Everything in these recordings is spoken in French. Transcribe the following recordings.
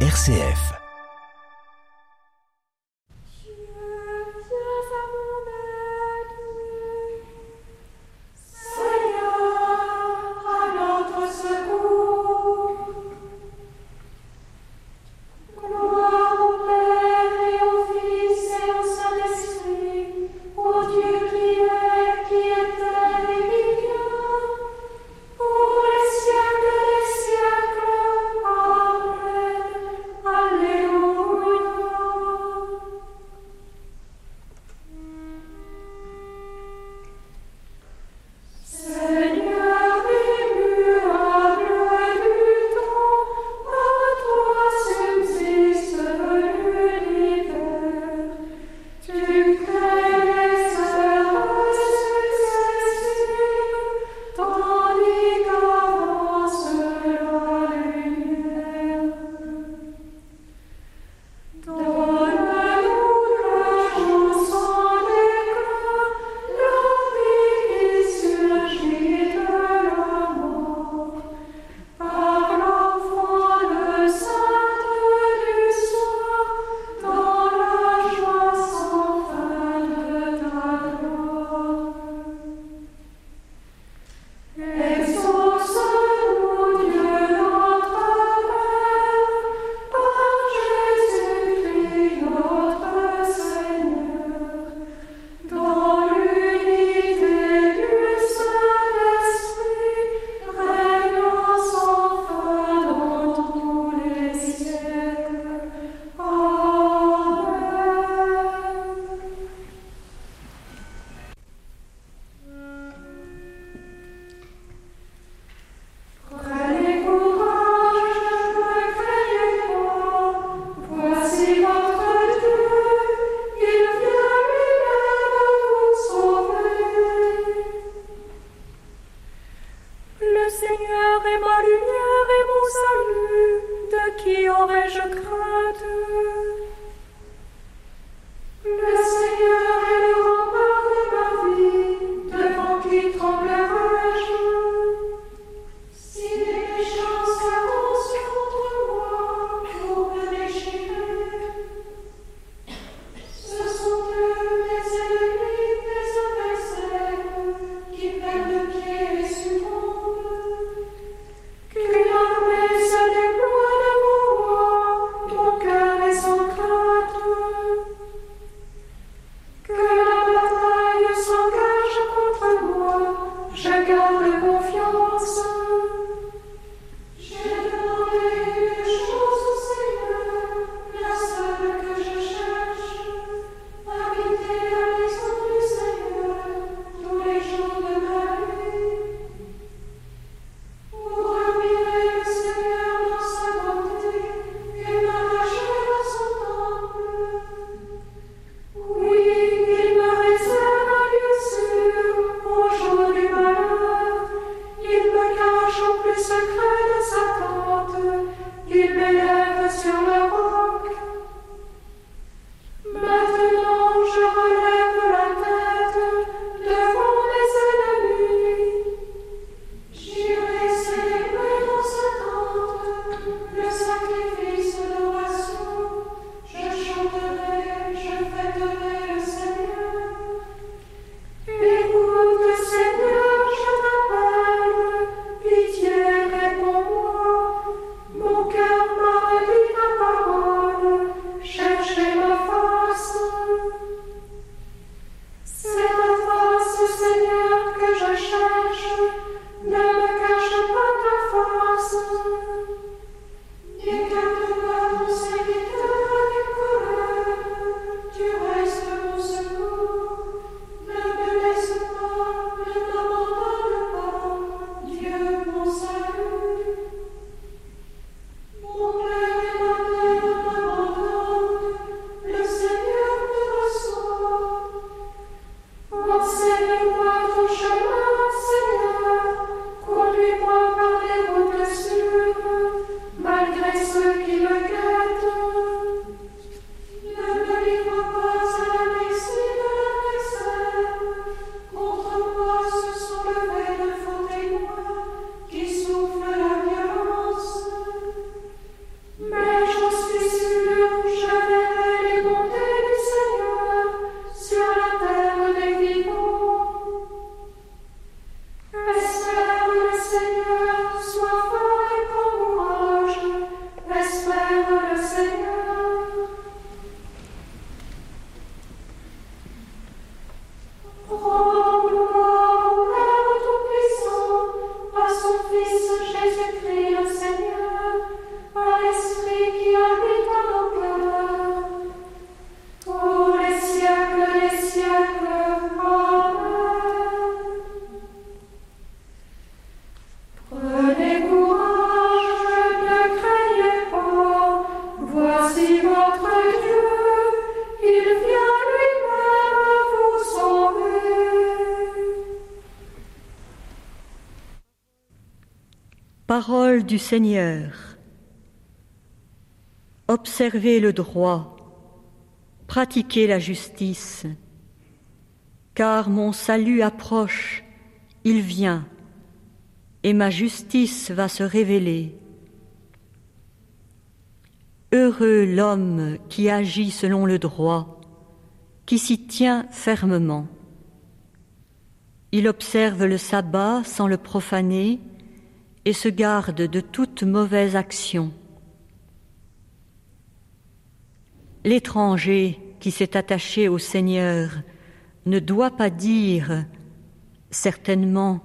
RCF. Parole du Seigneur. Observez le droit, pratiquez la justice, car mon salut approche, il vient, et ma justice va se révéler. Heureux l'homme qui agit selon le droit, qui s'y tient fermement. Il observe le sabbat sans le profaner et se garde de toute mauvaise action. L'étranger qui s'est attaché au Seigneur ne doit pas dire certainement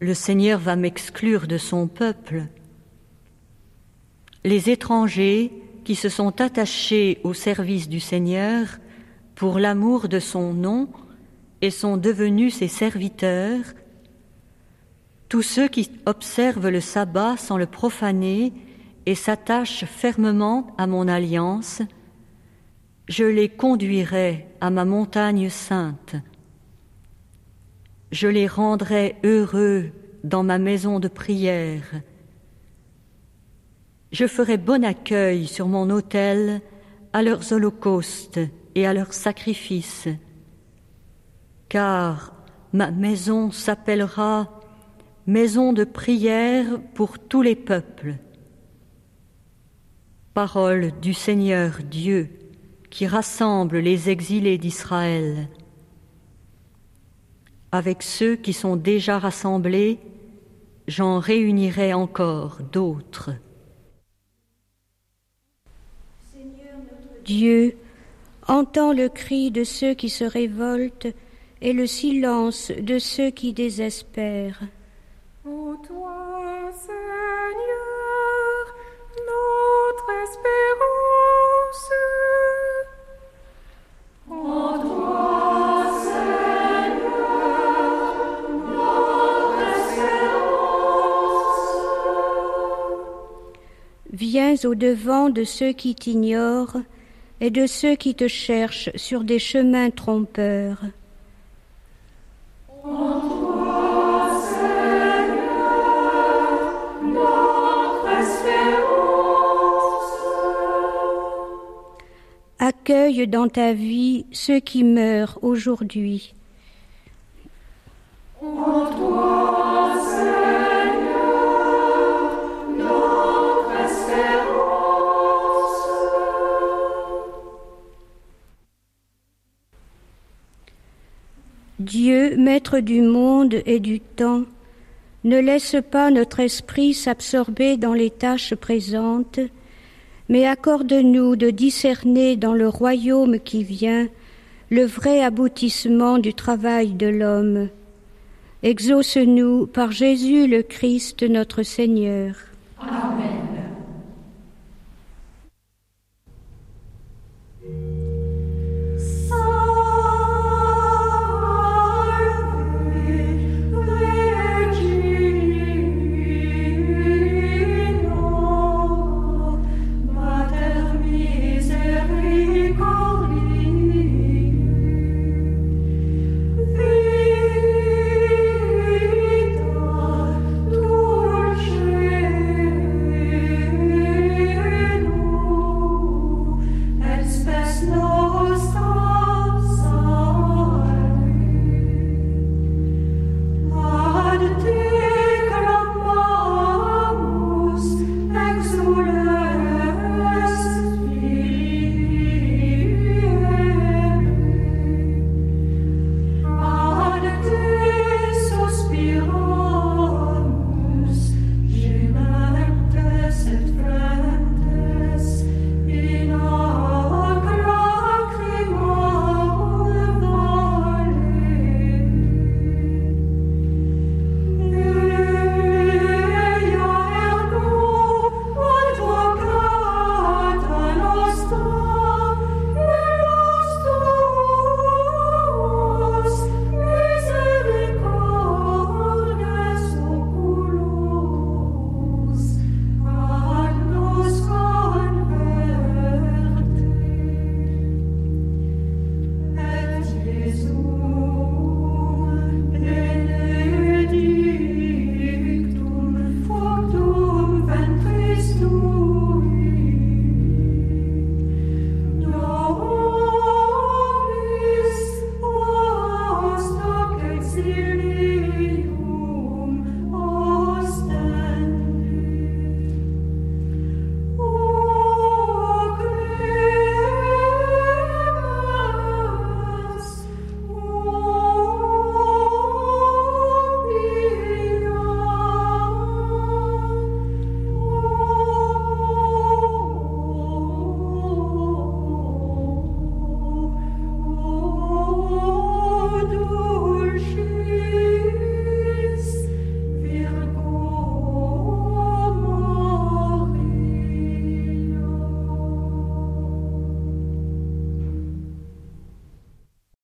le Seigneur va m'exclure de son peuple. Les étrangers qui se sont attachés au service du Seigneur pour l'amour de son nom et sont devenus ses serviteurs, tous ceux qui observent le sabbat sans le profaner et s'attachent fermement à mon alliance, je les conduirai à ma montagne sainte. Je les rendrai heureux dans ma maison de prière je ferai bon accueil sur mon autel à leurs holocaustes et à leurs sacrifices, car ma maison s'appellera maison de prière pour tous les peuples. Parole du Seigneur Dieu qui rassemble les exilés d'Israël. Avec ceux qui sont déjà rassemblés, j'en réunirai encore d'autres. Dieu, entend le cri de ceux qui se révoltent et le silence de ceux qui désespèrent. Viens au devant de ceux qui t'ignorent et de ceux qui te cherchent sur des chemins trompeurs. Accueille dans ta vie ceux qui meurent aujourd'hui. Dieu, maître du monde et du temps, ne laisse pas notre esprit s'absorber dans les tâches présentes, mais accorde-nous de discerner dans le royaume qui vient le vrai aboutissement du travail de l'homme. Exauce-nous par Jésus le Christ notre Seigneur. Amen.